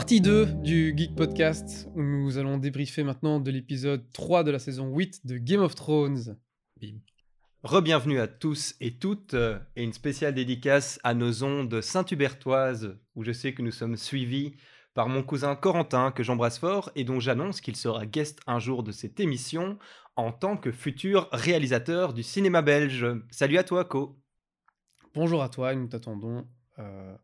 Partie 2 du Geek Podcast, où nous allons débriefer maintenant de l'épisode 3 de la saison 8 de Game of Thrones. Rebienvenue à tous et toutes, euh, et une spéciale dédicace à nos ondes Saint-Hubertoises, où je sais que nous sommes suivis par mon cousin Corentin, que j'embrasse fort, et dont j'annonce qu'il sera guest un jour de cette émission en tant que futur réalisateur du cinéma belge. Salut à toi, Co. Bonjour à toi, et nous t'attendons euh,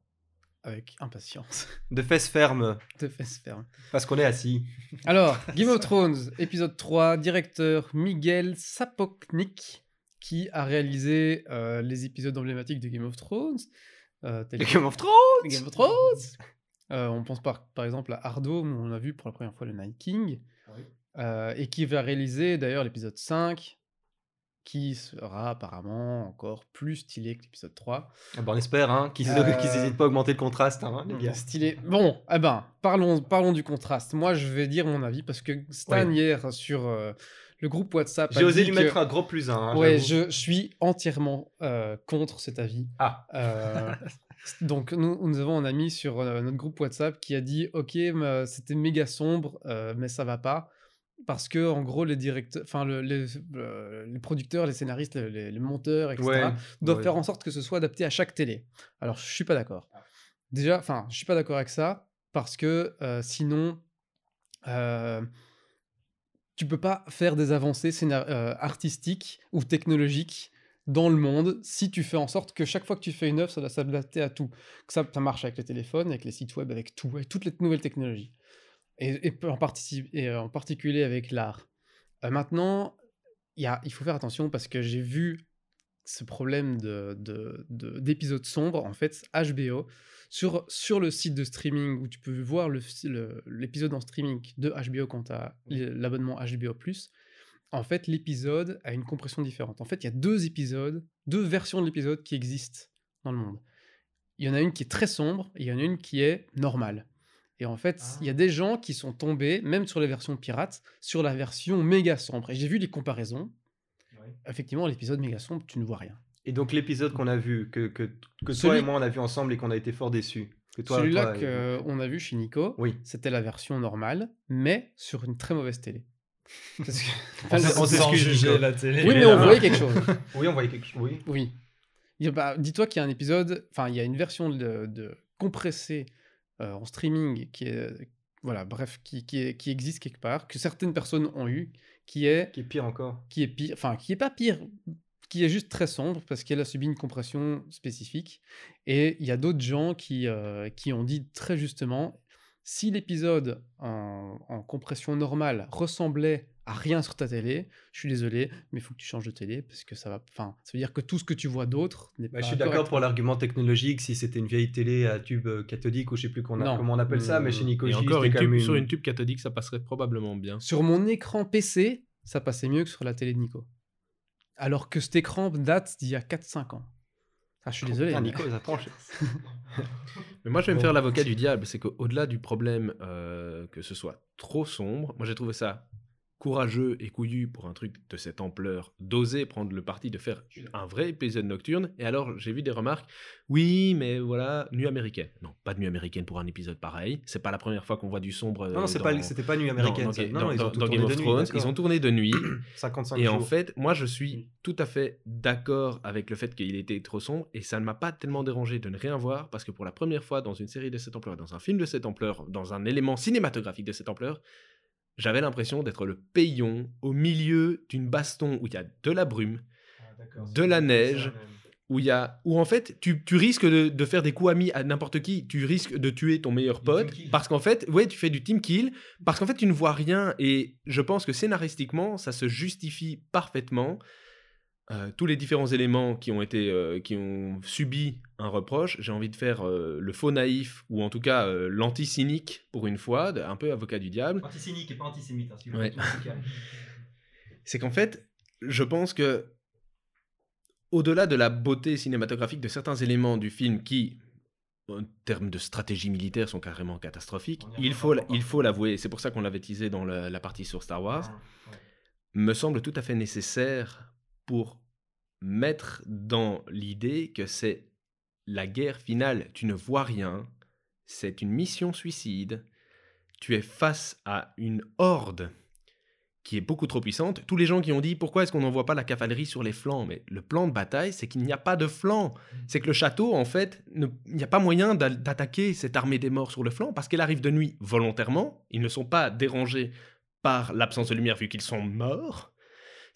avec impatience. De fesses fermes, De fesses fermes. parce qu'on est assis. Alors, Game of Thrones, épisode 3, directeur Miguel Sapoknik, qui a réalisé euh, les épisodes emblématiques de Game of Thrones. euh, Game of Thrones Game of Thrones Euh, On pense par, par exemple à Ardo, où on a vu pour la première fois le Night King. Oui. Euh, et qui va réaliser d'ailleurs l'épisode 5, qui sera apparemment encore plus stylé que l'épisode 3. Ah bah, on espère hein, qu'ils Euh, qu'ils hésitent pas à augmenter le contraste, hein, les gars. Stylé. Bon, eh ben, parlons, parlons du contraste. Moi, je vais dire mon avis parce que Stan, hier, sur euh, le groupe WhatsApp, J'ai osé lui que- mettre un gros plus un. hein, ouais, je suis entièrement euh, contre cet avis. Ah, Euh, donc, nous, nous avons un ami sur euh, notre groupe WhatsApp qui a dit Ok, mais c'était méga sombre, euh, mais ça va pas. Parce que, en gros, les directeurs, enfin, le- les, euh, les producteurs, les scénaristes, les, monteurs, etc., ouais. doivent ouais. faire en sorte que ce soit adapté à chaque télé. Alors, je suis pas d'accord. Déjà, enfin, je suis pas d'accord avec ça parce que euh, sinon, euh, tu peux pas faire des avancées euh, artistiques ou technologiques dans le monde si tu fais en sorte que chaque fois que tu fais une œuvre, ça doit s'adapter à tout. Que ça, ça marche avec les téléphones, avec les sites web, avec tout, avec toutes les nouvelles technologies. Et, et en, partici- et en particulier avec l'art. Euh, maintenant, il y a- il faut faire attention parce que j'ai vu ce problème de, de- de- d'épisodes sombres, en fait, HBO, sur, sur le site de streaming où tu peux voir l'épisode en streaming de HBO quand tu as l'abonnement HBO. En fait, l'épisode a une compression différente. En fait, il y a deux épisodes, deux versions de l'épisode qui existent dans le monde. Il y en a une qui est très sombre et il y en a une qui est normale. Et en fait, il y a des gens qui sont tombés, même sur les versions pirates, sur la version méga sombre. Et j'ai vu les comparaisons. Effectivement, l'épisode méga sombre, tu ne vois rien. Et donc l'épisode qu'on a vu, que, que, que toi Celui- et moi on a vu ensemble et qu'on a été fort déçus. Que toi, Celui-là toi, euh, qu'on a vu chez Nico, Oui. c'était la version normale, mais sur une très mauvaise télé. Parce que- On on s'excuse, la télé. oui, mais on voyait quelque chose. Oui, on voyait quelque chose. Oui. Oui. Bah, Dis-toi qu'il y a un épisode, enfin, il y a une version de, de compressée en streaming qui est, voilà, bref, qui, qui, est- qui existe quelque part, que certaines personnes ont eu, qui est, Qui est pire encore. qui est pire, enfin, qui est pas pire, qui est juste très sombre parce qu'elle a subi une compression spécifique. Et il y a d'autres gens qui, euh, qui ont dit très justement, si l'épisode en, en compression normale ressemblait à rien sur ta télé, je suis désolé, mais il faut que tu changes de télé parce que ça va, enfin, ça veut dire que tout ce que tu vois d'autre n'est Bah, pas je suis d'accord pour l'argument technologique, si c'était une vieille télé à tube euh, cathodique ou je sais plus qu'on a- Non. comment on appelle ça, mais chez Nico encore, une tube, sur une tube cathodique, ça passerait probablement bien. Sur mon écran PC, ça passait mieux que sur la télé de Nico. Alors que cet écran date d'il y a 4-5 ans. Ah, je suis désolé. Putain, Nico, ça tranche. Mais moi, je vais me faire l'avocat du diable. C'est qu'au-delà du problème euh, que ce soit trop sombre, moi j'ai trouvé ça courageux et couillu pour un truc de cette ampleur, d'oser prendre le parti de faire un vrai épisode nocturne. Et alors, j'ai vu des remarques. Oui, mais voilà, nuit américaine. Non, pas de nuit américaine pour un épisode pareil. C'est pas la première fois qu'on voit du sombre. Non, non, c'est pas, c'était pas nuit américaine. Non, ils dans- ont tourné Game of de nuit, ils ont tourné de nuit. 55 Et jours. en fait, moi, je suis tout à fait d'accord avec le fait qu'il était trop sombre et ça ne m'a pas tellement dérangé de ne rien voir parce que pour la première fois dans une série de cette ampleur, dans un film de cette ampleur, dans un élément cinématographique de cette ampleur, j'avais l'impression d'être le paillon au milieu d'une baston où il y a de la brume, de la neige, où il y a où en fait tu, tu risques de, de faire des coups amis à n'importe qui, tu risques de tuer ton meilleur pote parce qu'en fait ouais tu fais du team kill parce qu'en fait tu ne vois rien et je pense que scénaristiquement ça se justifie parfaitement Euh, tous les différents éléments qui ont été euh, qui ont subi un reproche j'ai envie de faire euh, le faux naïf ou en tout cas l'anti-cynique pour une fois un peu avocat du diable Antisémique et pas antisémite. hein, Ouais. c'est qu'en fait, je pense que au-delà de la beauté cinématographique de certains éléments du film qui, en termes de stratégie militaire, sont carrément catastrophiques, il faut, il faut l'avouer, c'est pour ça qu'on l'avait teasé dans la, la partie sur Star Wars, Ouais. me semble tout à fait nécessaire pour mettre dans l'idée que c'est la guerre finale. Tu ne vois rien, c'est une mission suicide. Tu es face à une horde qui est beaucoup trop puissante. Tous les gens qui ont dit pourquoi est-ce qu'on n'envoie pas la cavalerie sur les flancs? Mais le plan de bataille, c'est qu'il n'y a pas de flanc. C'est que le château, en fait, il n'y a pas moyen d'a- d'attaquer cette armée des morts sur le flanc parce qu'elle arrive de nuit volontairement. Ils ne sont pas dérangés par l'absence de lumière vu qu'ils sont morts.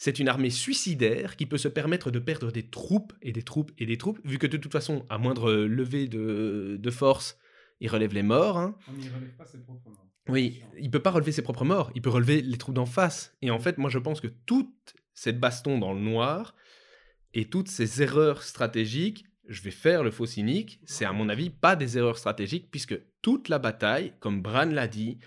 C'est une armée suicidaire qui peut se permettre de perdre des troupes et des troupes et des troupes, vu que de toute façon, à moindre levée de, de force, ils relèvent les morts. hein. N'y relève pas ses propres morts. Oui, il peut pas relever ses propres morts, il peut relever les troupes d'en face. Et en fait, moi je pense que toute cette baston dans le noir et toutes ces erreurs stratégiques, je vais faire le faux cynique, c'est à mon avis pas des erreurs stratégiques puisque toute la bataille, comme Bran l'a dit,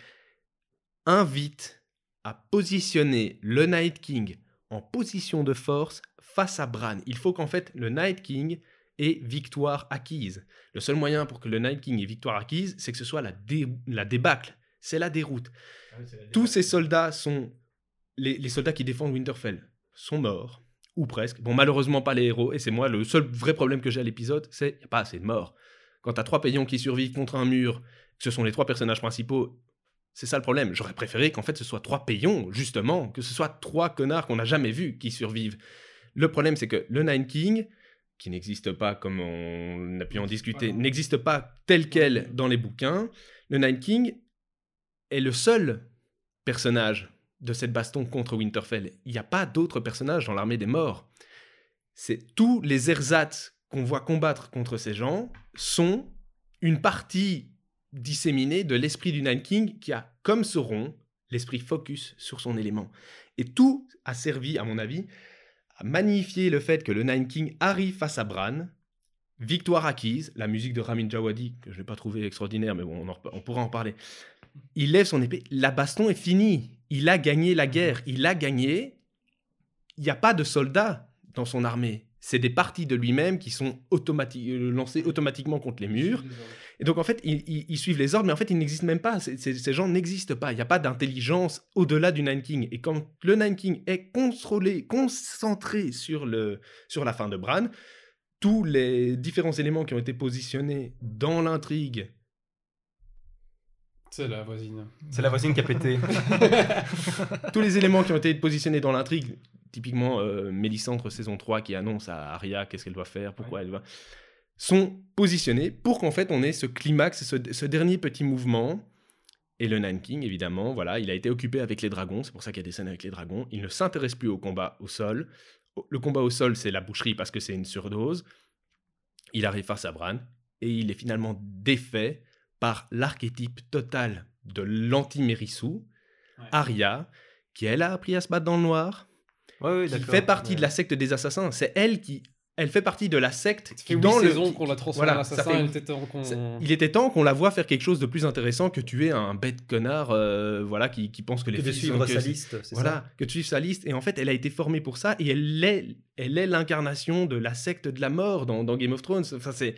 invite à positionner le Night King en position de force face à Bran. Il faut qu'en fait le Night King ait victoire acquise. Le seul moyen pour que le Night King ait victoire acquise, c'est que ce soit la, dé- la débâcle, c'est la déroute. Tous ces soldats sont. Les, les soldats qui défendent Winterfell sont morts, ou presque. Bon, malheureusement pas les héros, et c'est moi le seul vrai problème que j'ai à l'épisode, c'est qu'il n'y a pas assez de morts. Quand t'as trois paysans qui survivent contre un mur, que ce sont les trois personnages principaux, c'est ça le problème. J'aurais préféré qu'en fait ce soit trois payons, justement, que ce soit trois connards qu'on n'a jamais vus qui survivent. Le problème, c'est que le Nine King, qui n'existe pas comme on a pu en discuter, n'existe pas tel quel dans les bouquins, le Nine King est le seul personnage de cette baston contre Winterfell. Il n'y a pas d'autres personnages dans l'armée des morts. C'est tous les ersatz qu'on voit combattre contre ces gens sont une partie disséminée de l'esprit du Nine King qui a, comme Sauron, l'esprit focus sur son élément. Et tout a servi, à mon avis, à magnifier le fait que le Nine King arrive face à Bran, victoire acquise, la musique de Ramin Djawadi, que je n'ai pas trouvé extraordinaire, mais bon, on, on pourra en parler. Il lève son épée, la baston est finie. Il a gagné la guerre, il a gagné. Il n'y a pas de soldats dans son armée. C'est des parties de lui-même qui sont automati- euh, lancées automatiquement contre les murs. Et donc, en fait, ils, ils- ils suivent les ordres, mais en fait, ils n'existent même pas. Ces gens n'existent pas. Il n'y a pas d'intelligence au-delà du Nine King. Et quand le Nine King est contrôlé, concentré sur, le, sur la fin de Bran, tous les différents éléments qui ont été positionnés dans l'intrigue, C'est la voisine. C'est la voisine qui a pété. tous les éléments qui ont été positionnés dans l'intrigue, typiquement euh, Mélisandre saison 3 qui annonce à Arya qu'est-ce qu'elle doit faire, pourquoi elle va, sont positionnés pour qu'en fait on ait ce climax, ce, ce dernier petit mouvement. Et le Nine King, évidemment, voilà, il a été occupé avec les dragons, c'est pour ça qu'il y a des scènes avec les dragons. Il ne s'intéresse plus au combat au sol. Le combat au sol, c'est la boucherie parce que c'est une surdose. Il arrive face à Bran et il est finalement défait par l'archétype total de l'anti-Mérissou, Ouais. Arya, qui elle a appris à se battre dans le noir, Ouais, ouais, qui d'accord. fait partie Ouais. de la secte des assassins. C'est elle qui, elle fait partie de la secte Ça qui dans le. qu'on l'a transformé voilà, en assassin. fait- Il était temps qu'on. c'est- Il était temps qu'on la voit faire quelque chose de plus intéressant que tuer un bête connard, euh, voilà, qui, qui pense que les Que de filles suivre sont sa que- liste, c'est voilà, ça que de suivre sa liste. Et en fait, elle a été formée pour ça et elle est, elle est l'incarnation de la secte de la mort dans, dans Game of Thrones. Enfin, c'est.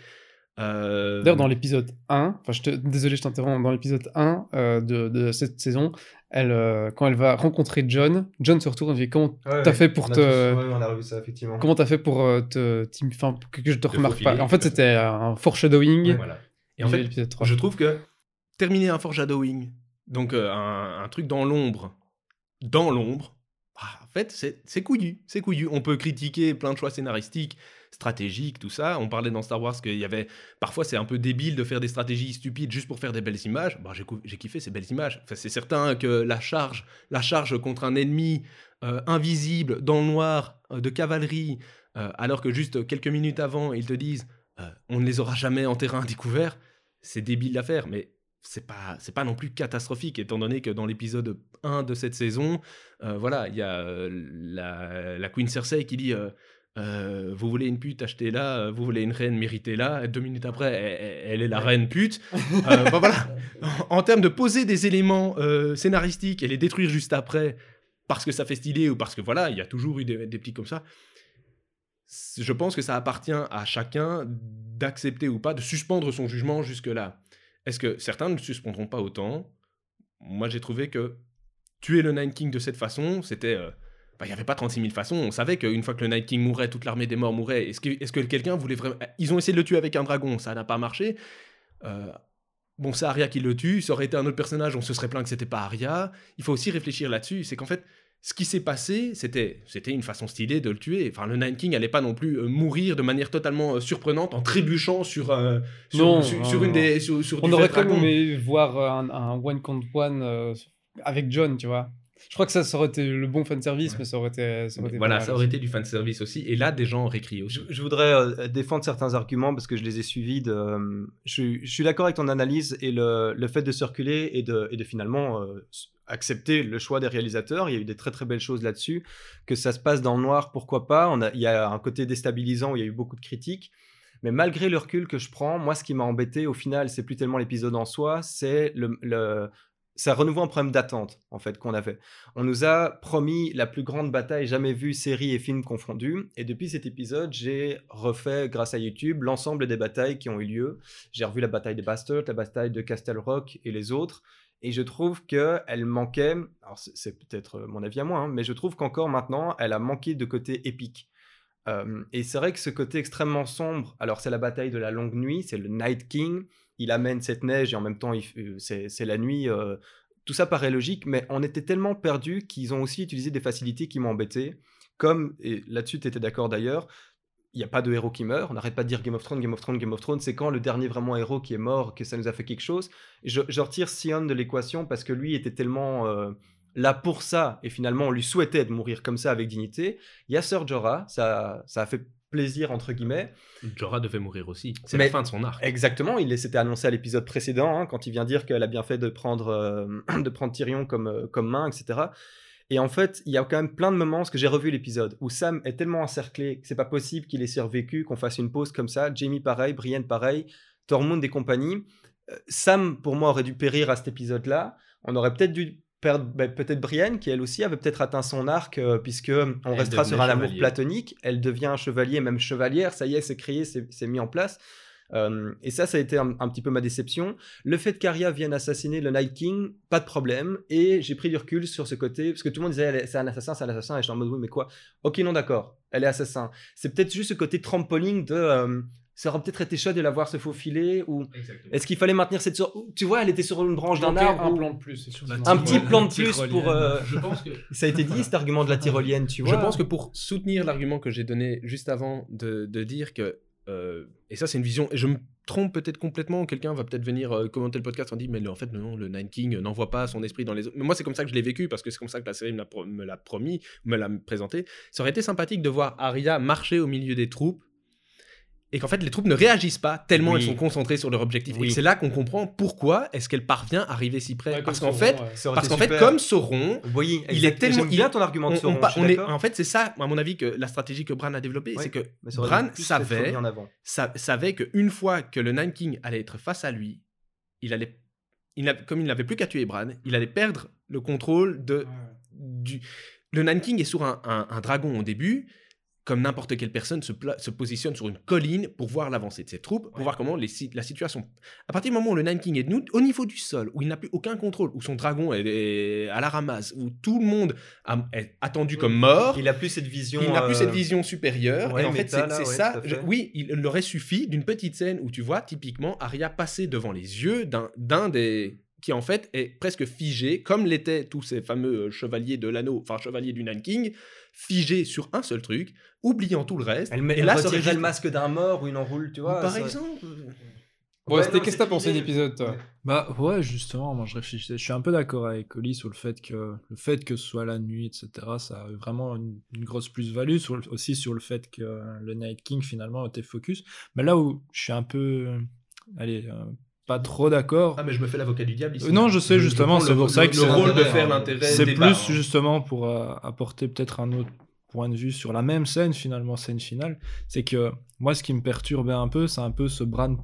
euh, D'ailleurs, dans l'épisode 1, enfin, je te... désolé, je t'interromps, dans l'épisode 1 euh, de, de cette saison, elle, euh, quand elle va rencontrer John, John se retourne et dit Comment Ouais, t'as ouais. fait pour On a te- tous- ouais, on a revu ça, effectivement. comment t'as fait pour euh, te. Enfin, que, que je te Te remarque pas? En fait, c'était un foreshadowing. Voilà. Et en fait, l'épisode 3. Je trouve que terminer un foreshadowing, donc euh, un, un truc dans l'ombre, dans l'ombre, ah, en fait, c'est c'est couillu, c'est couillu. On peut critiquer plein de choix scénaristiques, stratégiques, tout ça. On parlait dans Star Wars qu'il y avait... Parfois, c'est un peu débile de faire des stratégies stupides juste pour faire des belles images. Bah, j'ai kiffé ces belles images. C'est certain que la charge, la charge contre un ennemi euh, invisible, dans le noir, euh, de cavalerie, euh, alors que juste quelques minutes avant, ils te disent on ne les aura jamais en terrain découvert, c'est débile à faire, mais c'est pas c'est pas non plus catastrophique étant donné que dans l'épisode 1 de cette saison, voilà, il y a la, Queen Cersei qui dit euh, vous voulez une pute, achetez-la, vous voulez une reine, méritez-la. Deux minutes après, elle, est la reine pute. Euh, bah voilà. En, en termes de poser des éléments euh, scénaristiques et les détruire juste après, parce que ça fait stylé ou parce que voilà, il y a toujours eu des, des petits comme ça. Je pense que ça appartient à chacun d'accepter ou pas, de suspendre son jugement jusque-là. Est-ce que certains ne suspendront pas autant? Moi, j'ai trouvé que tuer le Night King de cette façon, c'était. Bah, Il n'y avait pas 36 000 façons. On savait qu'une fois que le Night King mourait, toute l'armée des morts mourrait. Est-ce que, est que quelqu'un voulait vraiment. Ils ont essayé de le tuer avec un dragon, ça n'a pas marché. Euh, bon, c'est Arya qui le tue, ça aurait été un autre personnage, on se serait plaint que c'était pas Arya. Il faut aussi réfléchir là-dessus. C'est qu'en fait, ce qui s'est passé, c'était, c'était une façon stylée de le tuer. Enfin, le Night King n'allait pas non plus euh, mourir de manière totalement euh, surprenante en trébuchant sur, euh, sur, Non, sur, non, sur une des. Sur, sur On aurait quand même voir un, un one contre one euh, avec John, tu vois. Je crois que ça, ça aurait été le bon fanservice, Ouais. mais ça aurait été. Ça aurait été Voilà, ça aurait aussi. été du fanservice aussi. Et là, des gens auraient crié aussi. Je, je voudrais euh, défendre certains arguments parce que je les ai suivis. De, euh, je, je suis d'accord avec ton analyse et le, le fait de circuler et de, et de finalement euh, accepter le choix des réalisateurs. Il y a eu des très très belles choses là-dessus. Que ça se passe dans le noir, pourquoi pas? On a, il y a un côté déstabilisant où il y a eu beaucoup de critiques. Mais malgré le recul que je prends, moi, ce qui m'a embêté au final, c'est plus tellement l'épisode en soi, c'est le, le, ça renouveau un problème d'attente en fait qu'on avait. On nous a promis la plus grande bataille jamais vue, série et film confondus. Et depuis cet épisode, j'ai refait, grâce à YouTube, l'ensemble des batailles qui ont eu lieu. J'ai revu la bataille de Bastards, la bataille de Castle Rock et les autres. Et je trouve qu'elle manquait, alors c'est- peut-être mon avis à moi, hein, mais je trouve qu'encore maintenant, elle a manqué de côté épique. Euh, et c'est vrai que ce côté extrêmement sombre, alors c'est la bataille de la longue nuit, c'est le Night King, il amène cette neige et en même temps euh, c'est la nuit. euh, tout ça paraît logique, mais on était tellement perdus qu'ils ont aussi utilisé des facilités qui m'ont embêté. Comme, et là-dessus tu étais d'accord d'ailleurs, il n'y a pas de héros qui meurt. On n'arrête pas de dire Game of Thrones, Game of Thrones, Game of Thrones. C'est quand le dernier vraiment héros qui est mort que ça nous a fait quelque chose. Je, je retire Sion de l'équation parce que lui était tellement euh, là pour ça et finalement on lui souhaitait de mourir comme ça avec dignité. Il y a Sir Jorah, ça, ça a fait plaisir entre guillemets. Jorah devait mourir aussi. C'est la fin de son arc. Exactement, il s'était annoncé à l'épisode précédent, hein, quand il vient dire qu'elle a bien fait de prendre, euh, de prendre Tyrion comme, euh, comme main, etc. Et en fait, il y a quand même plein de moments, parce que j'ai revu l'épisode, où Sam est tellement encerclé que c'est pas possible qu'il ait survécu, qu'on fasse une pause comme ça. Jamie pareil, Brienne pareil, Tormund et compagnie. Euh, Sam, pour moi, aurait dû périr à cet épisode-là. On aurait peut-être dû perdre ben, peut-être Brienne, qui elle aussi avait peut-être atteint son arc, euh, puisque on Elle restera sur un amour platonique. Elle devient un chevalier, même chevalière. Ça y est, c'est créé, c'est mis en place. Euh, et ça, ça a été un, un petit peu ma déception. Le fait qu'Arya vienne assassiner le Night King, pas de problème. Et j'ai pris du recul sur ce côté, parce que tout le monde disait c'est un assassin, c'est un assassin. Et j'étais en mode oui, mais quoi? Ok, non, d'accord, elle est assassin. C'est peut-être juste ce côté trampoline de. euh, ça aurait peut-être été chouette de la voir se faufiler ou est-ce qu'il fallait maintenir cette sur tu vois elle était sur une branche d'un arbre un ou- plan de plus. un petit plan de plus pour euh, Je pense que ça a été dit cet argument de la tyrolienne tu vois Je pense que pour soutenir l'argument que j'ai donné juste avant de, de dire que, euh, et ça c'est une vision, et je me trompe peut-être complètement, quelqu'un va peut-être venir euh, commenter le podcast en disant mais le- en fait non, le Nine King n'envoie pas son esprit dans les autres. Mais moi c'est comme ça que je l'ai vécu, parce que c'est comme ça que la série me l'a, pro- me l'a promis, me l'a présenté. Ça aurait été sympathique de voir Arya marcher au milieu des troupes, et qu'en fait les troupes ne réagissent pas tellement Oui. elles sont concentrées sur leur objectif. Oui. Et c'est là qu'on comprend pourquoi est-ce qu'elle parvient à arriver si près. Ouais, parce qu'en Sauron, fait, ouais. Parce qu'en fait comme Sauron, oui il est tellement- il- ton argument de on- on Sauron on est, en fait, c'est ça, à mon avis, que la stratégie que Bran a développée, Ouais, c'est que Bran savait, en avant sa- savait qu'une fois que le Nine King allait être face à lui, il allait, il n'a- comme il n'avait plus qu'à tuer Bran, il allait perdre le contrôle de, du. Le Nine King est sur un, un- un dragon au début. Comme n'importe quelle personne se, se positionne sur une colline pour voir l'avancée de ses troupes, pour voir comment les, si- la situation. À partir du moment où le Nine King est nou- au niveau du sol, où il n'a plus aucun contrôle, où son dragon est, est à la ramasse, où tout le monde a- est attendu comme mort, il a plus cette vision il n'a plus euh, cette vision supérieure. ouais, et en fait, c'est ouais, ça. je- oui, il leur aurait suffi d'une petite scène où tu vois typiquement Arya passer devant les yeux d'un des qui en fait est presque figé, comme l'étaient tous ces fameux euh, chevaliers de l'anneau, enfin chevaliers du Nine King, figé sur un seul truc, oubliant tout le reste. elle, met, et elle là, retirerait le juste- masque d'un mort ou une enroule tu Ou vois par ça- exemple. Bon, Ouais, c'était qu'est-ce que t'as pensé de l'idée. l'épisode, toi Bah ouais, justement, moi je réfléchissais. Je suis un peu d'accord avec Oli sur le fait que le fait que ce soit la nuit, etc., ça a vraiment une, une grosse plus-value. Le- aussi sur le fait que le Night King finalement était focus. Mais là où je suis un peu, allez, euh, pas trop d'accord. Ah mais je me fais l'avocat du diable ici. Euh, non, je sais, justement, c'est pour ça que le rôle de faire l'intérêt. C'est plus justement pour euh, apporter peut-être un autre point de vue sur la même scène, finalement, scène finale. C'est que moi, ce qui me perturbait un peu, c'est un peu ce Bran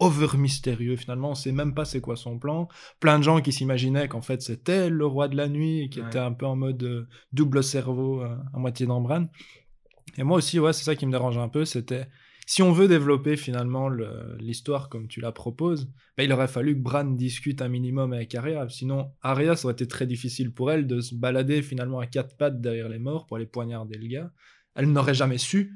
over mystérieux. Finalement, on sait même pas c'est quoi son plan. Plein de gens qui s'imaginaient qu'en fait c'était le roi de la nuit et qui Ouais. était un peu en mode euh, double cerveau, euh, à moitié dans Bran. Et moi aussi, ouais, c'est ça qui me dérange un peu. C'était si on veut développer finalement le- l'histoire comme tu la proposes, bah, il aurait fallu que Bran discute un minimum avec Arya. Sinon, Arya, ça aurait été très difficile pour elle de se balader finalement à quatre pattes derrière les morts pour aller poignarder le gars. Elle n'aurait jamais su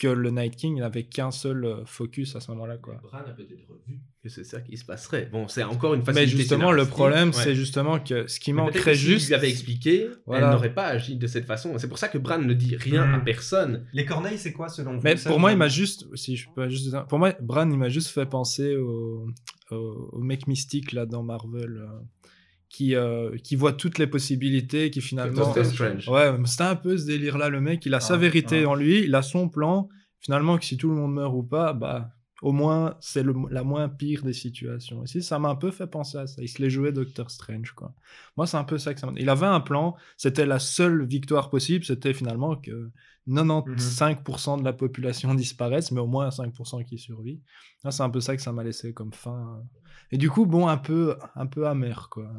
que le Night King n'avait qu'un seul euh, focus à ce moment-là. Quoi. Bran a peut-être revu que c'est ça qui se passerait. Bon, c'est encore une Mais facilité justement, le problème, Ouais. c'est justement que ce qui Mais manquerait que s'il juste. lui avait expliqué, Voilà. elle n'aurait pas agi de cette façon. C'est pour ça que Bran ne dit rien Hmm. à personne. Les corneilles, c'est quoi selon vous Mais pour moi, il m'a juste, si je peux juste, pour moi, Bran, il m'a juste fait penser au, au, au mec mystique là dans Marvel, euh, qui euh, qui voit toutes les possibilités, qui finalement, ouais, c'était un peu ce délire là, le mec, il a sa Ah, vérité ah. en lui, il a son plan, finalement que si tout le monde meurt ou pas, bah au moins c'est la moins pire des situations. Ici, ça m'a un peu fait penser à ça. Il se les jouait Doctor Strange quoi. Moi, c'est un peu ça que ça m'a. Il avait un plan, c'était la seule victoire possible, c'était finalement que 95% de la population disparaisse, mais au moins 5% qui survit. Là, c'est un peu ça que ça m'a laissé comme fin. Et du coup, bon, un peu, un peu amer, quoi.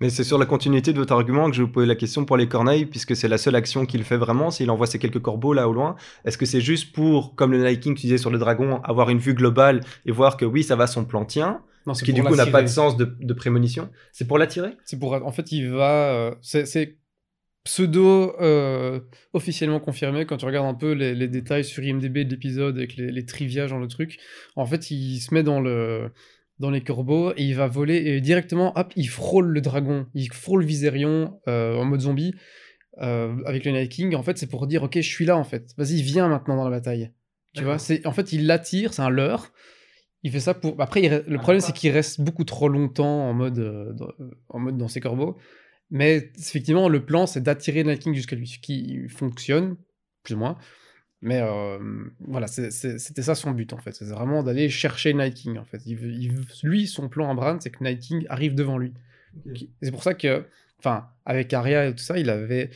Mais c'est sur la continuité de votre argument que je vous posais la question pour les corneilles, puisque c'est la seule action qu'il fait vraiment. S'il envoie ces quelques corbeaux là au loin, est-ce que c'est juste pour, comme le Night King, tu disais sur le dragon, avoir une vue globale et voir que oui, ça va, son plan tient, Non, ce c'est qui du coup n'a pas de sens de, de prémonition? C'est pour l'attirer? C'est pour. En fait, il va. euh, c'est- c'est pseudo euh, officiellement confirmé quand tu regardes un peu les, les détails sur IMDb de l'épisode avec les, les trivia, genre le truc. En fait, il se met dans le dans les corbeaux et il va voler et directement, hop, il frôle le dragon, il frôle Viserion euh, en mode zombie euh, avec le Night King. En fait, c'est pour dire, ok, je suis là en fait. Vas-y, viens maintenant dans la bataille. Tu vois, c'est en fait, il l'attire, c'est un leurre. Il fait ça pour. Après, il le problème, c'est qu'il reste beaucoup trop longtemps en mode, euh, dans, en mode dans ses corbeaux. Mais effectivement, le plan, c'est d'attirer le Night King jusqu'à lui, ce qui fonctionne, plus ou moins. Mais euh, voilà, c'était ça son but en fait. C'est vraiment d'aller chercher Night King en fait. Il il lui, son plan à Bran, c'est que Night King arrive devant lui. C'est pour ça que, enfin, avec Arya et tout ça, il avait.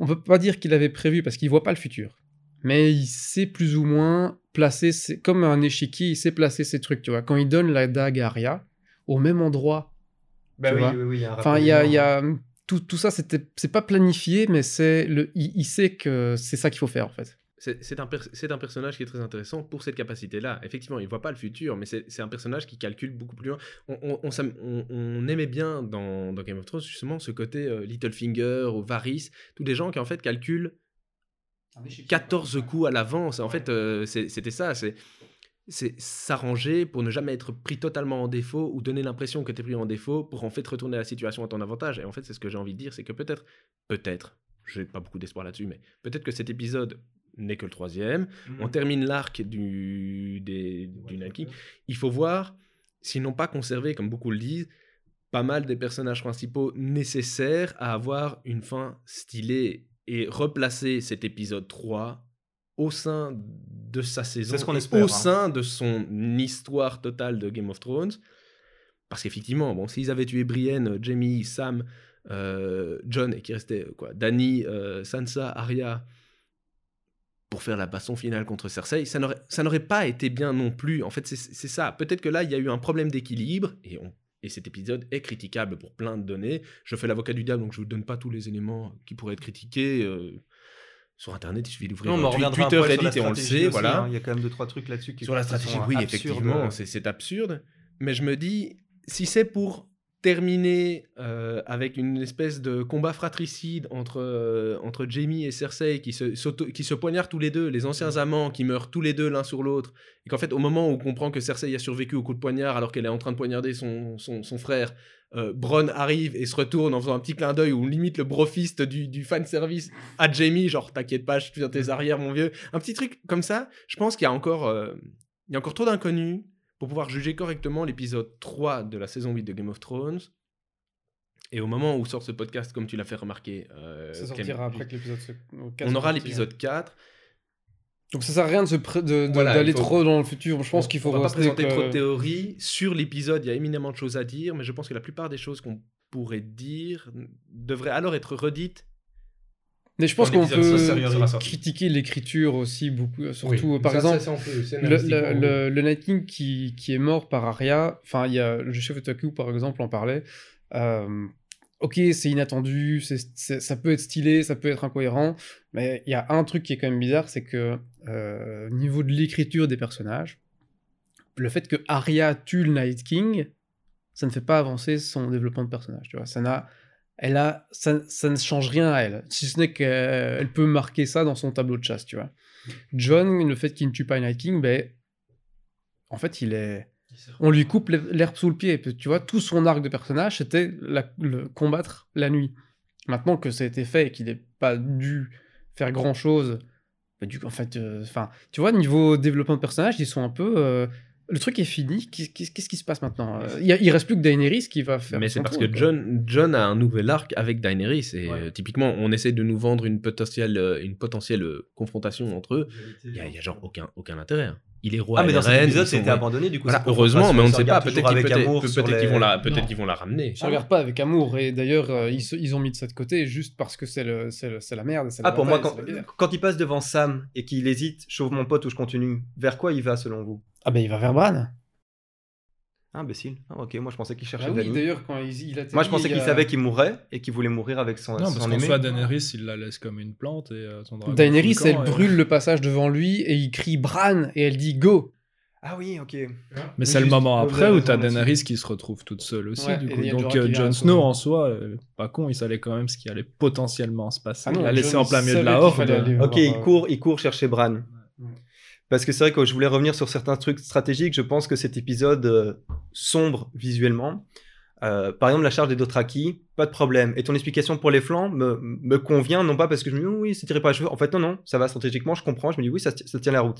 On peut pas dire qu'il avait prévu parce qu'il voit pas le futur. Mais il sait plus ou moins placer, ses... comme un échiquier, il sait placer ses trucs, tu vois. Quand il donne la dague à Arya, au même endroit Bah oui, oui, oui, il y a un Enfin, il y a, y tout, tout ça, c'était, c'est pas planifié, mais c'est le, il, il sait que c'est ça qu'il faut faire en fait. C'est un, per- un personnage qui est très intéressant pour cette capacité-là. Effectivement, il ne voit pas le futur, mais c'est un personnage qui calcule beaucoup plus loin. On, on- aimait bien dans, dans Game of Thrones justement ce côté euh, Littlefinger ou Varys, tous des gens qui en fait calculent 14 coups à l'avance. En fait, euh, c'était ça. C'est c'est s'arranger pour ne jamais être pris totalement en défaut ou donner l'impression que tu es pris en défaut pour en fait retourner la situation à ton avantage. Et en fait, c'est ce que j'ai envie de dire, c'est que peut-être, peut-être, j'ai pas beaucoup d'espoir là-dessus, mais peut-être que cet épisode n'est que le troisième. Mhm. On termine l'arc du, des, du King. Il faut voir s'ils n'ont pas conservé, comme beaucoup le disent, pas mal des personnages principaux nécessaires à avoir une fin stylée et replacer cet épisode 3 au sein de sa saison, C'est ce qu'on et espère, au hein. sein de son histoire totale de Game of Thrones. Parce qu'effectivement, bon, s'ils avaient tué Brienne, Jamie, Sam, euh, John, et qui restait quoi, Dany, euh, Sansa, Arya, pour faire la baston finale contre Cersei, ça n'aurait pas été bien non plus. En fait, c'est ça. Peut-être que là, il y a eu un problème d'équilibre, et, cet épisode est critiquable pour plein de données. Je fais l'avocat du diable, donc je ne vous donne pas tous les éléments qui pourraient être critiqués. euh, sur Internet, il suffit d'ouvrir Twitter, Reddit, et on le sait, aussi, voilà. hein. Il y a quand même deux trois trucs là-dessus qui Sur la stratégie, oui, effectivement, c'est absurde. Mais je me dis, si c'est pour terminer euh, avec une espèce de combat fratricide entre, euh, entre Jamie et Cersei qui se, qui se poignardent tous les deux, les anciens amants qui meurent tous les deux l'un sur l'autre, et qu'en fait, au moment où on comprend que Cersei a survécu au coup de poignard alors qu'elle est en train de poignarder son, son, son frère, euh, Bronn arrive et se retourne en faisant un petit clin d'œil ou limite le brofist du, du fanservice à Jamie, genre t'inquiète pas, je tiens tes arrières, mon vieux. Un petit truc comme ça, je pense qu'il y a encore, euh, il y a encore trop d'inconnus pour pouvoir juger correctement l'épisode 3 de la saison 8 de Game of Thrones. Et au moment où sort ce podcast, comme tu l'as fait remarquer, euh, Ça Clem, sortira après que l'épisode. se- au quatre on aura sortira. l'épisode 4. Donc ça sert à rien de Voilà, d'aller faut- trop dans le futur. Je pense qu'il faut on va pas présenter que- trop de théories. Sur l'épisode, il y a éminemment de choses à dire, mais je pense que la plupart des choses qu'on pourrait dire devraient alors être redites. Mais je pense qu'on peut critiquer l'écriture aussi beaucoup. euh, Surtout, Oui, par ça, exemple, ça, ça, on peut, le, scénaristiquement, le, oui. le, le Night King qui, qui est mort par Arya, enfin, il y a le chef Otaku, par exemple, en parlait. Euh, ok, c'est inattendu, ça peut être stylé, ça peut être incohérent, mais il y a un truc qui est quand même bizarre, c'est que euh, au niveau de l'écriture des personnages, le fait que Arya tue le Night King, ça ne fait pas avancer son développement de personnage, tu vois. Ça n'a elle a, ça, ça ne change rien à elle, si ce n'est qu'elle peut marquer ça dans son tableau de chasse, tu vois. John, le fait qu'il ne tue pas Night King, ben, en fait, il est, on lui coupe l'herbe sous le pied. Tu vois, tout son arc de personnage, c'était le combattre la nuit. Maintenant que ça a été fait et qu'il n'est pas dû faire grand chose, du en fait, euh, tu vois, niveau développement de personnage, ils sont un peu. euh, le truc est fini. Qu'est- Qu'est-ce qui se passe maintenant? Euh, il, y a- il reste plus que Daenerys qui va faire. Mais c'est parce que. John, John a un nouvel arc avec Daenerys. Et Ouais. euh, typiquement, on essaie de nous vendre une potentielle, euh, une potentielle confrontation entre eux. Il n'y a, il y a genre aucun, aucun intérêt. Il est roi. Ah, mais dans cet épisode, c'était abandonné, du coup. Voilà, heureusement, mais on ne sait pas. Peut-être qu'ils qu'ils les- vont la, qu'ils vont la ramener. Je regarde pas avec amour et d'ailleurs euh, ils, ont mis de ça de côté juste parce que c'est la merde. Ah, pour moi, quand, quand il passe devant Sam et qu'il hésite, chauffe mon pote ou je continue, vers quoi il va selon vous? Ah ben il va vers Bran. Ah, imbécile. Ah, ok, moi je pensais qu'il cherchait Ah oui, d'ailleurs quand il, il atterrit, Moi je pensais qu'il a- savait qu'il mourrait et qu'il voulait mourir avec son, Non, parce son qu'en aimé. soit Daenerys, il la laisse comme une plante et euh, son dragon. Daenerys, elle et- brûle le passage devant lui et il crie Bran et elle dit Go. Ah oui, ok. Mais Oui, c'est le moment après où t'as. Daenerys qui se retrouve toute seule aussi, Ouais, du coup. a Donc euh, Jon Snow, en soi, euh, pas con, il savait quand même ce qui allait potentiellement se passer. Ah non, il l'a laissé en plein il milieu de la horde. Ok, il court, il court chercher Bran. Ouais. Parce que c'est vrai que je voulais revenir sur certains trucs stratégiques. Je pense que cet épisode euh, sombre visuellement. Euh, par exemple, la charge des Dothraki, pas de problème. Et ton explication pour les flancs me, me convient, non pas parce que je me dis oh oui, c'est tiré par les cheveux. En fait, non, non, ça va stratégiquement, je comprends. Je me dis oui, ça, ça tient la route.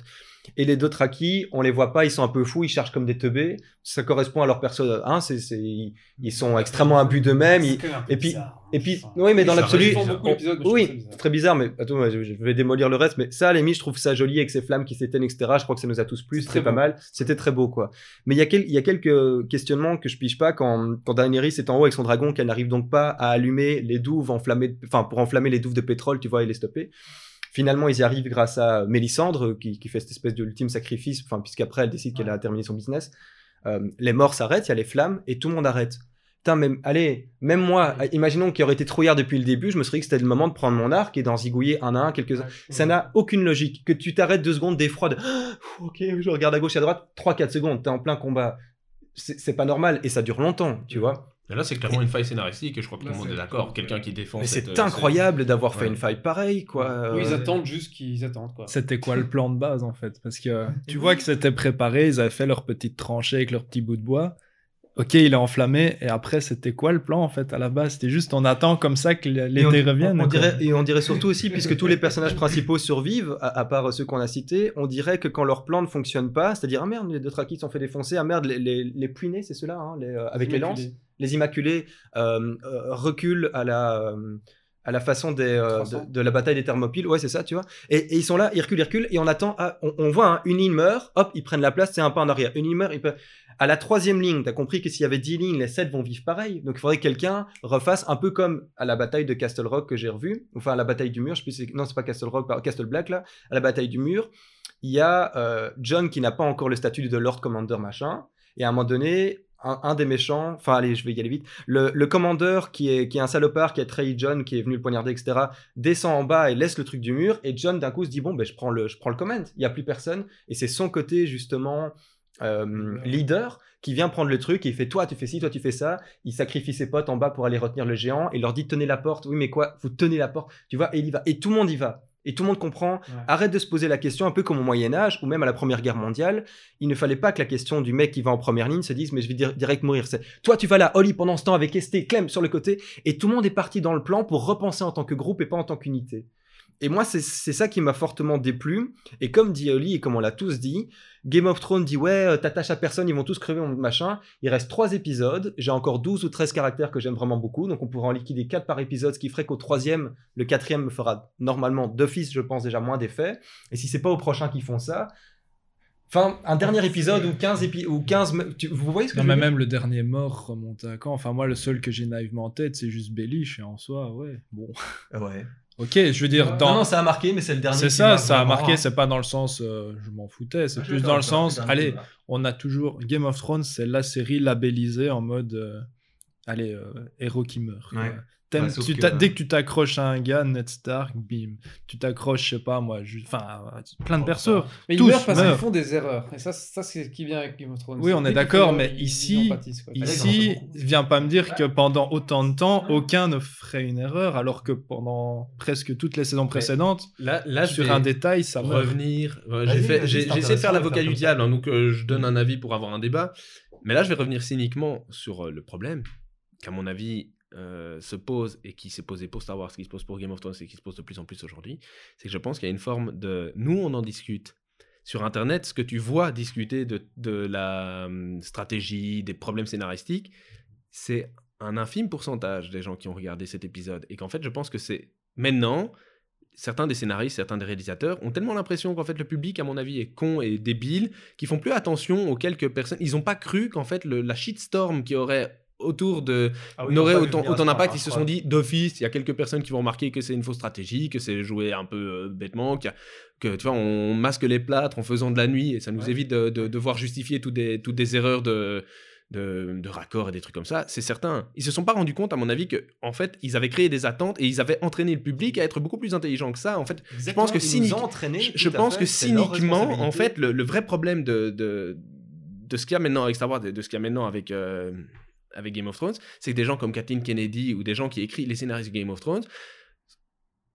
Et les Dothraki, on les voit pas, ils sont un peu fous, ils chargent comme des teubés. Ça correspond à leur perso. Hein, c'est, c'est, ils, ils sont extrêmement imbus d'eux-mêmes. ils- et puis- Et puis, oui, mais dans l'absolu, oui, c'est très bizarre, mais attends, je, je vais démolir le reste, mais ça, à la limite, je trouve ça joli avec ces flammes qui s'éteignent, etc. Je crois que ça nous a tous plu, C'est c'était pas mal, c'était très beau, quoi. Mais il y, a quel- y a quelques questionnements que je pige pas quand, quand Daenerys est en haut avec son dragon, qu'elle n'arrive donc pas à allumer les douves enflammées, de- enfin, pour enflammer les douves de pétrole, tu vois, et les stopper. Finalement, ils y arrivent grâce à Mélissandre, qui, qui fait cette espèce d'ultime sacrifice, enfin, puisqu'après, elle décide qu'elle a terminé son business. Euh, les morts s'arrêtent, il y a les flammes, et tout le monde arrête. Putain, même, allez, même moi, imaginons qu'il aurait été trouillard depuis le début, je me serais dit que c'était le moment de prendre mon arc et d'en zigouiller un à un quelques-uns. Ça n'a aucune logique. Que tu t'arrêtes deux secondes d'effroi, de Ah, ok, je regarde à gauche et à droite, 3-4 secondes, t'es en plein combat. C'est c'est pas normal et ça dure longtemps, tu vois. Et là, c'est clairement une faille scénaristique et je crois que tout le monde est d'accord. Quelqu'un qui défend. Mais c'est euh, incroyable d'avoir fait Ouais. une faille pareille, quoi. Oui, ils attendent juste qu'ils attendent quoi. C'était quoi le plan de base en fait? Parce que tu vois que c'était préparé, ils avaient fait leur petite tranchée avec leur petit bout de bois. Ok, il est enflammé, et après c'était quoi le plan en fait à la base? C'était juste on attend comme ça que l'été revienne. on dirait, et on dirait surtout aussi, puisque tous les personnages principaux survivent, à, à part ceux qu'on a cités, on dirait que quand leur plan ne fonctionne pas, c'est-à-dire, ah merde, les deux traquis sont fait défoncer, ah merde, les, les, les puinés, c'est ceux-là, hein, euh, avec les lances, les immaculés euh, euh, reculent à la, euh, à la façon des, euh, 300. de, de la bataille des Thermopyles, ouais, c'est ça, tu vois. Et, et ils sont là, ils reculent, ils reculent, et on attend, ah, on, on voit, hein, une ligne meurt, hop, ils prennent la place, c'est un pas en arrière. Une ligne meurt, ils peuvent. À la troisième ligne, t'as compris que s'il y avait 10 lignes, les 7 vont vivre pareil. Donc il faudrait que quelqu'un refasse un peu comme à la bataille de Castle Rock que j'ai revu, enfin à la bataille du mur, je sais plus, si c'est- non, c'est pas Castle Rock, Castle Black là, à la bataille du mur, il y a euh, John qui n'a pas encore le statut de Lord Commander machin, et à un moment donné, un, un des méchants, enfin allez, je vais y aller vite, le, le commandeur qui est, qui est un salopard, qui a trahi John, qui est venu le poignarder, etc., descend en bas et laisse le truc du mur, et John d'un coup se dit, bon, ben je prends le, je prends le command, il n'y a plus personne, et c'est son côté justement euh, leader. qui vient prendre le truc et il fait toi tu fais ci, toi tu fais ça, il sacrifie ses potes en bas pour aller retenir le géant. Et il leur dit tenez la porte, oui mais quoi, vous tenez la porte, tu vois, et il y va, et tout le monde y va. Et tout le monde comprend, Ouais. arrête de se poser la question, un peu comme au Moyen Âge ou même à la Première Guerre mondiale, il ne fallait pas que la question du mec qui va en première ligne se dise mais je vais dir- direct mourir. C'est toi tu vas là, Oli pendant ce temps avec Esté, Clem sur le côté, et tout le monde est parti dans le plan pour repenser en tant que groupe et pas en tant qu'unité. Et moi c'est ça qui m'a fortement déplu. Et comme dit Oli et comme on l'a tous dit, Game of Thrones dit ouais euh, t'attaches à personne, ils vont tous crever machin. Il reste trois épisodes, j'ai encore 12 ou 13 caractères que j'aime vraiment beaucoup, donc on pourra en liquider 4 par épisode, ce qui ferait qu'au troisième, le quatrième me fera normalement d'office, je pense déjà moins d'effet. Et si c'est pas au prochain qu'ils font ça, enfin un dernier épisode ou 15 épi ou 15 me- tu- vous voyez ce que Non, je mais veux dire? même le dernier mort remonte à quand? Enfin, moi, le seul que j'ai naïvement en tête, c'est juste Bellish, et en soi, ouais. Bon. Ouais. Ok, je veux dire, dans. Non, non, ça a marqué, mais c'est le dernier. c'est ça, ça a marqué, c'est pas dans le sens euh, je m'en foutais, c'est Ah, plus dans le sens, allez, on a toujours. Game of Thrones, c'est la série labellisée en mode. euh, allez, euh, héros qui meurt. Ouais. Tu que- dès que tu t'accroches à un gars, Ned Stark, bim. Tu t'accroches, je sais pas moi, enfin, plein de Oh, persos. Mais ils meurent parce qu'ils font des erreurs. Et ça, ça c'est ce qui vient avec Game of Thrones. Oui, on est d'accord, mais ils- ici- en Ici, viens pas me dire que pendant autant de temps, aucun ne ferait une erreur, alors que pendant presque toutes les saisons précédentes, Là, là sur un détail, ça meurt. revenir. J'ai essayé de faire l'avocat du diable, hein, donc euh, je donne un avis pour avoir un débat. Mais là, je vais revenir cyniquement sur euh, le problème qu'à mon avis euh, se pose et qui s'est posé pour Star Wars, qui se pose pour Game of Thrones et qui se pose de plus en plus aujourd'hui. C'est que je pense qu'il y a une forme de. Nous, on en discute. Sur Internet, ce que tu vois discuter de, la hum, stratégie, des problèmes scénaristiques, c'est un infime pourcentage des gens qui ont regardé cet épisode. Et qu'en fait, je pense que c'est maintenant, certains des scénaristes, certains des réalisateurs ont tellement l'impression qu'en fait le public, à mon avis, est con et débile, qu'ils font plus attention aux quelques personnes. Ils n'ont pas cru qu'en fait la shitstorm qui aurait autour de Ah oui, n'aurait autant, autant ça, d'impact. hein, Ils se sont dit d'office, il y a quelques personnes qui vont remarquer que c'est une fausse stratégie, que c'est joué un peu euh, bêtement, a- que tu vois, on masque les plâtres en faisant de la nuit et ça nous Ouais. évite de, de devoir justifier toutes des, toutes des erreurs de, de, de raccords et des trucs comme ça. C'est certain. Ils se sont pas rendus compte, à mon avis, que en fait, ils avaient créé des attentes et ils avaient entraîné le public à être beaucoup plus intelligent que ça. En fait, je pense que cynique- ont entraînés, je, pense fait, que cyniquement, en fait, le, le vrai problème de, de, de ce qu'il y a maintenant avec Star Wars de ce qu'il y a maintenant avec, euh, avec Game of Thrones, c'est que des gens comme Kathleen Kennedy ou des gens qui écrivent les scénaristes de Game of Thrones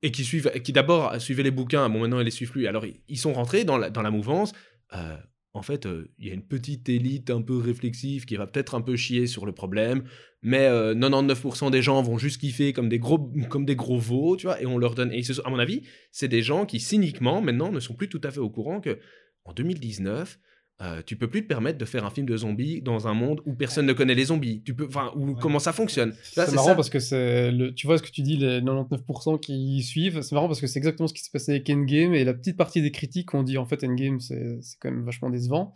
et qui suivent, qui d'abord suivaient les bouquins, bon maintenant ils les suivent plus, alors ils, sont rentrés dans la, mouvance. euh, en fait, euh, il y a une petite élite un peu réflexive qui va peut-être un peu chier sur le problème, mais euh, 99% des gens vont juste kiffer comme des gros, comme des gros veaux, tu vois, et on leur donne. Et à mon avis, c'est des gens qui cyniquement maintenant ne sont plus tout à fait au courant que en 2019, euh, tu peux plus te permettre de faire un film de zombies dans un monde où personne ne connaît les zombies. Tu peux, enfin, où comment ça fonctionne. C'est marrant ça. parce que c'est le, tu vois ce que tu dis, les 99% qui suivent. C'est marrant parce que c'est exactement ce qui s'est passé avec Endgame et la petite partie des critiques ont dit en fait Endgame c'est c'est quand même vachement décevant.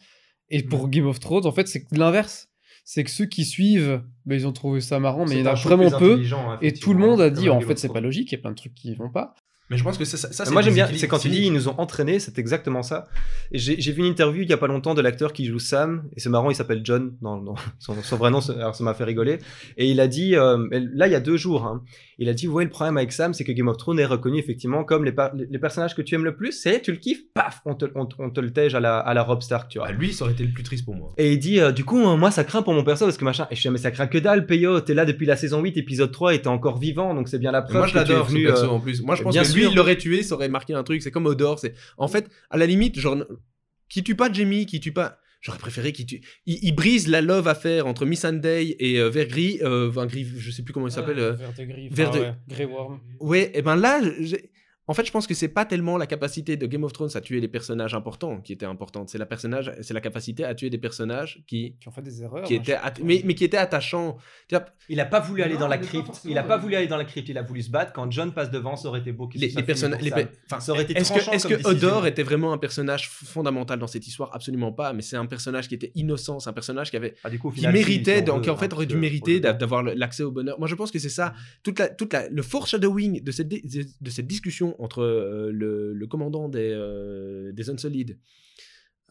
Et pour Game of Thrones, en fait, c'est l'inverse. C'est que ceux qui suivent, ben, ils ont trouvé ça marrant, mais il y en a vraiment peu. hein, Et tout le monde a dit en fait c'est pas logique, il y a plein de trucs qui vont pas. Mais je pense que ça, ça, moi j'aime bien, c'est quand tu dis ils nous ont entraînés, c'est exactement ça. Et J'ai vu une interview il y a pas longtemps de l'acteur qui joue Sam, et c'est marrant, il s'appelle John, son, son vrai nom, alors ça m'a fait rigoler. Et il a dit, euh, là il y a deux jours, hein, il a dit, ouais, le problème avec Sam, c'est que Game of Thrones est reconnu effectivement comme les, personnages que tu aimes le plus, c'est tu le kiffes, paf, on te, on, te- on te le tège à la, à la Rob Stark, tu vois. Bah, lui, ça aurait été le plus triste pour moi. Et il dit, euh, du coup, euh, moi, ça craint pour mon perso parce que machin. Et je suis, mais ça craint que dalle, Peyo. T'es là depuis la saison 8, épisode 3, et t'es encore vivant, donc c'est bien la preuve Moi, je l'adore, ce venu. perso, euh, en plus. Moi, je pense bien que lui, il l'aurait tué, ça aurait marqué un truc. C'est comme Odor. C'est En fait, à la limite, genre, qui tue pas Jamie, qui tue pas. J'aurais préféré qu'il tue. Il, il brise la love affaire entre Miss Sunday et euh, Vergris. Euh, enfin, Gris, je sais plus comment il s'appelle. euh. Vert de gris. Vert de- Grey Worm. Ouais, et ben là, j'ai- en fait, je pense que c'est pas tellement la capacité de Game of Thrones à tuer les personnages importants qui était importante. C'est la personnage, c'est la capacité à tuer des personnages qui, Qui ont fait des erreurs. qui hein, étaient, mais, mais qui étaient attachants. Il a pas voulu aller Non, dans la pas crypte. Il a pas voulu aller dans la crypte. Il a voulu se battre. Quand John passe devant, ça aurait été beau. qu'il les, se les personnages. enfin, ça aurait été est-ce tranchant que, est-ce comme que. Odor était vraiment un personnage fondamental dans cette histoire? Absolument pas. Mais c'est un personnage qui était innocent, c'est un personnage qui avait Ah, du coup, qui méritait, donc veut, en fait hein, aurait dû mériter d'avoir l'accès au bonheur. Moi, je pense que c'est ça, toute la, toute la, le foreshadowing de cette, de cette discussion entre euh, le, le commandant des, euh, des Unsolides,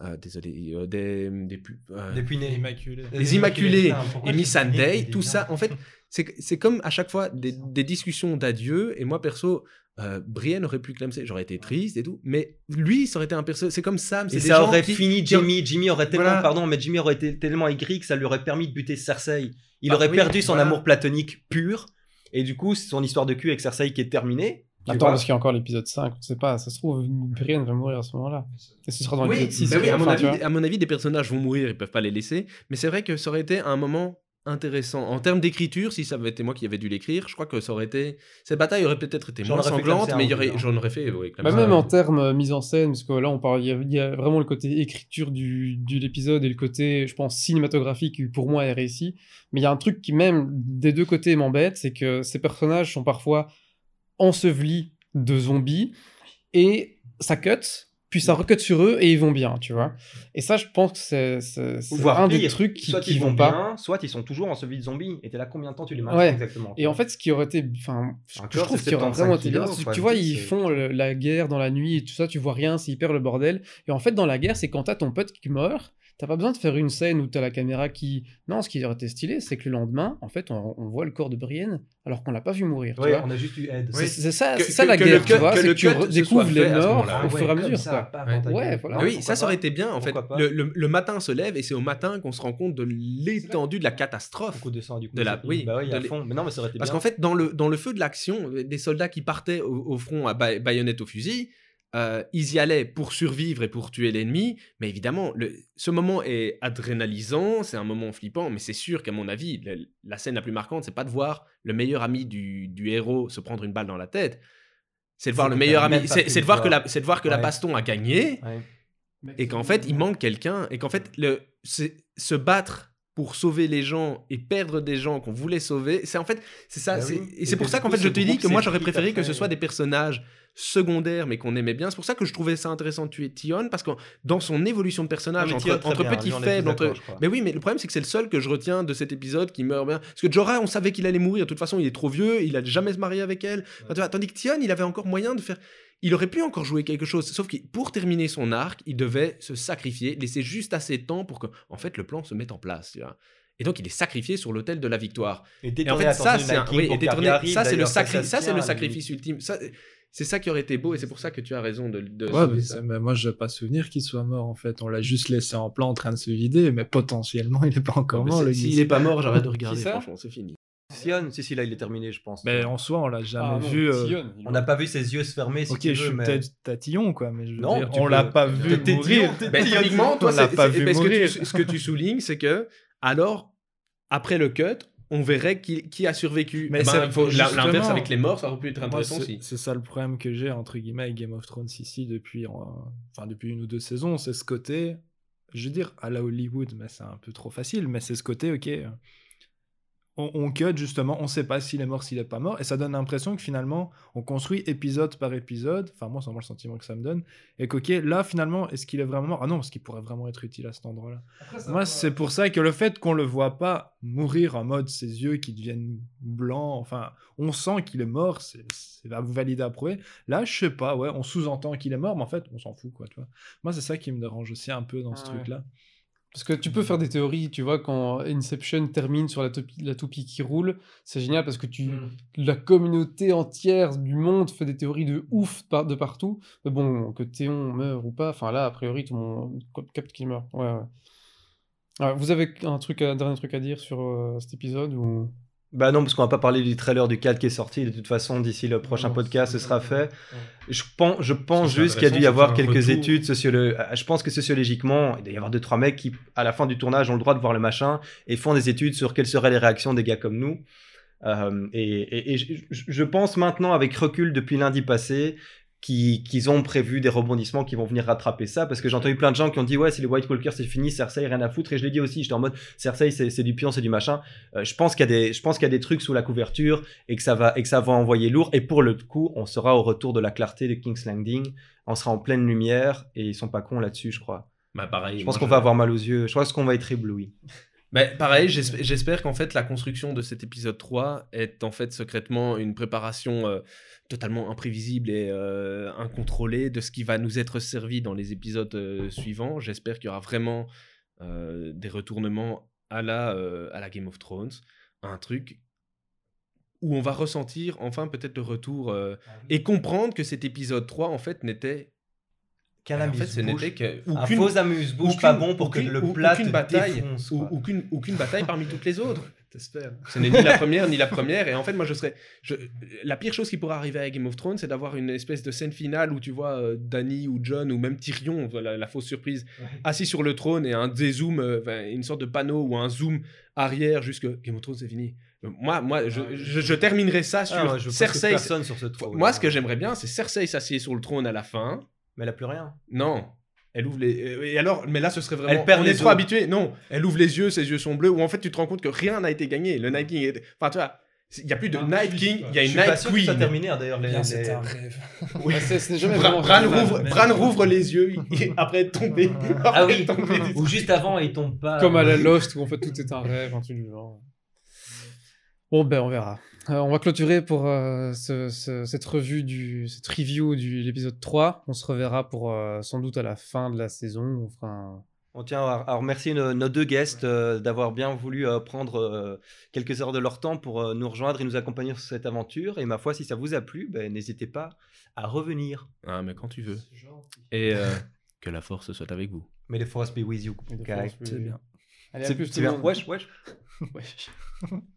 euh, désolé, euh, des, des, pu- euh, Des punais. Immaculé. les Immaculés et Miss Sunday, tout ça, en fait, c'est c'est comme à chaque fois des, des discussions d'adieu. Et moi, perso, euh, Brienne aurait pu clamser, j'aurais été triste et tout. Mais lui, ça aurait été un perso. C'est comme Sam. Et des ça gens aurait qui- fini Jimmy. Jimmy aurait tellement, Voilà. pardon, mais Jimmy aurait été tellement aigri que ça lui aurait permis de buter Cersei. Il Bah aurait oui, perdu son voilà. amour platonique pur. Et du coup, son histoire de cul avec Cersei qui est terminée. Tu Attends, parce qu'il y a encore l'épisode 5, on sait pas, ça se trouve, Brienne va mourir à ce moment-là. Et ce sera dans Oui, l'épisode 6. bah oui, à, mon avis, vois. à mon avis, des personnages vont mourir, ils peuvent pas les laisser. Mais c'est vrai que ça aurait été un moment intéressant. En termes d'écriture, si ça avait été moi qui avais dû l'écrire, je crois que ça aurait été. Cette bataille aurait peut-être été moins sanglante, mais aurait... hein. j'en aurais fait. ouais, Bah, même en termes euh, mise en scène, parce que là, on parle, il y, a- il y a vraiment le côté écriture du, de l'épisode et le côté, je pense, cinématographique qui pour moi est réussi. Mais il y a un truc qui, même des deux côtés, m'embête, c'est que ces personnages sont parfois ensevelis de zombies et ça cut, puis ça recut sur eux et ils vont bien, tu vois. Et ça, je pense que c'est c'est- c'est Voire un des trucs qui, soit qui ils vont vont pas. soit ils sont toujours ensevelis de zombies. Et t'es là combien de temps tu les maintiens Ouais. exactement Et en fait, ce qui aurait été. Enfin, je trouve c'est qui aurait 75 vraiment été bien, tu vois, ils font le- la guerre dans la nuit et tout ça, tu vois rien, c'est hyper le bordel. Et en fait, dans la guerre, c'est quand t'as ton pote qui meurt, T'as pas besoin de faire une scène où t'as la caméra qui. Non, ce qui aurait été stylé, c'est que le lendemain, en fait, on, on voit le corps de Brienne alors qu'on l'a pas vu mourir. vois. on a juste eu Ed. C'est ça, Que- c'est ça que- la que guerre, cut- tu vois. que C'est le que tu découvres les morts au fur et à mesure. quoi. pas Ouais, voilà. Ah oui, ça, ça aurait été bien en fait. Le, le- le matin se lève et c'est au matin qu'on se rend compte de l'étendue de la catastrophe. Beaucoup de sang du coup. De la- oui, bah oui, de fond. Mais non, mais ça aurait été Parce qu'en fait, dans le, dans le feu de l'action, des soldats qui partaient au, au front à ba- baïonnette au fusil, euh, ils y allaient pour survivre et pour tuer l'ennemi. Mais évidemment, le- ce moment est adrénalisant, c'est un moment flippant, mais c'est sûr qu'à mon avis, le- la scène la plus marquante, c'est pas de voir le meilleur ami du, du héros se prendre une balle dans la tête. C'est de voir le que meilleur ami, c'est de voir que la, c'est de voir que la baston a gagné Ouais. et qu'en fait il manque quelqu'un et qu'en fait le c'est- se battre pour sauver les gens et perdre des gens qu'on voulait sauver. C'est en fait c'est ça Bah oui. et c'est que pour ça qu'en fait je te dis que moi j'aurais préféré que ce soit des personnages secondaires mais qu'on aimait bien. C'est pour ça que je trouvais ça intéressant de tuer Tion parce que dans son évolution de personnage Non, entre, entre bien, faibles tous entre mais oui mais le problème c'est que c'est le seul que je retiens de cet épisode qui meurt bien. Parce que Jorah on savait qu'il allait mourir. De toute façon il est trop vieux il a jamais se marié avec elle. Enfin, tu vois, tandis que Tion il avait encore moyen de faire il aurait pu encore jouer quelque chose, sauf que pour terminer son arc, il devait se sacrifier, laisser juste assez de temps pour que, en fait, le plan se mette en place. tu vois. Et donc, il est sacrifié sur l'autel de la victoire. Et Et en détourner fait, ça, c'est un- oui, ça, c'est le, sacri- ça, c'est le tient, sacrifice ultime. Ça, c'est ça qui aurait été beau, et c'est pour ça que tu as raison de. de Ouais, mais, ça. mais moi, je n'ai pas souvenir qu'il soit mort, en fait. On l'a juste laissé en plan en train de se vider, mais potentiellement, il n'est pas encore mort, S'il n'est pas mort, j'arrête de regarder, ça franchement, c'est fini. Sion, si, si, là, il est terminé, je pense. Mais en soi, on l'a jamais Ah non, vu. euh, il- On n'a pas vu ses yeux se fermer, si Ok, tu je veux, suis mais... peut-être tatillon, quoi, mais je veux Non, dire, tu on peux- l'a pas vu mourir. t'es Ben, tétillon. typiquement, toi, On l'a c'est- pas c'est- vu ben, ce, que mourir. tu, ce que tu soulignes, c'est que, alors, après le cut, on verrait qui, qui a survécu. Mais Eh ben, c'est- faut- la- justement, L'inverse avec les morts, ça aurait pu être Moi, intéressant c'est aussi. c'est ça le problème que j'ai entre guillemets avec Game of Thrones ici depuis, euh, enfin depuis une ou deux saisons, c'est ce côté, je veux dire à la Hollywood, mais c'est un peu trop facile, mais c'est ce côté, ok, euh, on, on cut justement, on sait pas s'il est mort, s'il est pas mort, et ça donne l'impression que finalement on construit épisode par épisode, enfin moi c'est vraiment le sentiment que ça me donne, et qu'ok, là finalement est-ce qu'il est vraiment mort? Ah non, parce qu'il pourrait vraiment être utile à cet endroit-là. Moi, c'est pour ça que le fait qu'on le voit pas mourir en mode ses yeux qui deviennent blancs, enfin, on sent qu'il est mort, c'est validé à prouver. Là, je sais pas, ouais, on sous-entend qu'il est mort, mais en fait, on s'en fout, quoi, tu vois. Moi, c'est ça qui me dérange aussi un peu dans ce Ah ouais. truc-là. Parce que tu peux faire des théories, tu vois, quand Inception termine sur la, toupie qui roule, c'est génial parce que tu, Hmm. la communauté entière du monde fait des théories de ouf de partout. Mais bon, que Théon meure ou pas, enfin là, a priori, tout le monde capte qu'il meurt. Ouais, ouais. Alors, vous avez un, truc, un dernier truc à dire sur euh, cet épisode ou... Bah non, parce qu'on va pas parler du trailer du 4 qui est sorti. De toute façon, d'ici le prochain Non, podcast, ce sera fait. Je pense, je pense juste qu'il y a dû y avoir quelques retour. études sociologiques. Je pense que sociologiquement, il doit y avoir deux trois mecs qui, à la fin du tournage, ont le droit de voir le machin et font des études sur quelles seraient les réactions des gars comme nous. Euh, et et- et je, je- je pense maintenant, avec recul depuis lundi passé, qu'ils ont prévu des rebondissements qui vont venir rattraper ça. Parce que j'ai entendu plein de gens qui ont dit Ouais, si les White Walkers c'est fini, Cersei, rien à foutre. Et je l'ai dit aussi, j'étais en mode Cersei, c'est du pion, c'est du machin. Euh, je pense qu'il y, a des- je pense qu'il y a des trucs sous la couverture et que, ça va, et que ça va envoyer lourd. Et pour le coup, on sera au retour de la clarté de King's Landing. On sera en pleine lumière et ils sont pas cons là-dessus, je crois. Bah, pareil. Je pense qu'on va avoir mal aux yeux. Je pense qu'on va être ébloui. Mais pareil, j'esp- j'espère qu'en fait la construction de cet épisode 3 est en fait secrètement une préparation euh, totalement imprévisible et euh, incontrôlée de ce qui va nous être servi dans les épisodes euh, suivants. J'espère qu'il y aura vraiment des retournements à la, à la Game of Thrones, un truc où on va ressentir enfin peut-être le retour euh, et comprendre que cet épisode 3 en fait n'était Qu'un en fait, ce n'était que Un faux amuse-bouche pas bon pour que le plat aucune te bataille, défonce, ou- aucune, aucune bataille parmi toutes les autres. T'espères. Ce n'est ni la première ni la première. Et en fait, moi, je serais. je- La pire chose qui pourrait arriver à Game of Thrones, c'est d'avoir une espèce de scène finale où tu vois euh, Dany ou John ou même Tyrion, voilà, la fausse surprise, assis sur le trône et un dézoom, euh, une sorte de panneau ou un zoom arrière jusque Game of Thrones, c'est fini. Moi, moi je, je, je terminerai ça sur Ah, moi, je Cersei. personne sur ce trône. Moi, ce que j'aimerais bien, c'est Cersei s'assied sur le trône à la fin. Mais elle a plus rien. Non. Elle ouvre les. euh, Et alors, mais là, ce serait vraiment. Elle perd on les est trop habitué. Non, elle ouvre les yeux, ses yeux sont bleus. Ou en fait, tu te rends compte que rien n'a été gagné. Le Night King. Est... Enfin, tu vois, il n'y a plus de Un Night twist, King, il y a Je une suis pas Night sûr que ça Queen. terminé hein, d'ailleurs. Les, c'était un rêve. Ouais, c'est- ce n'est jamais Bran, Bran rouvre. Bran rouvre les yeux après être tombé. Ah Après oui. être tombé du- Ou juste avant, il tombe pas. Comme à la Lost où en fait tout est un rêve, un truc du genre. Bon ben on verra. Euh, on va clôturer pour euh, ce- ce- cette revue du cette review de l'épisode 3. On se reverra pour euh, sans doute à la fin de la saison. On fera un, On tient à, à remercier nos, nos deux guests euh, d'avoir bien voulu euh, prendre euh, quelques heures de leur temps pour euh, nous rejoindre et nous accompagner sur cette aventure. Et ma foi, si ça vous a plu, ben, n'hésitez pas à revenir. Ah, mais quand tu veux. Et euh, que la force soit avec vous. May the force be with you. C'est bien. Allez, à C'est plus tout c'est le bien. monde. Wesh, wesh. Wesh.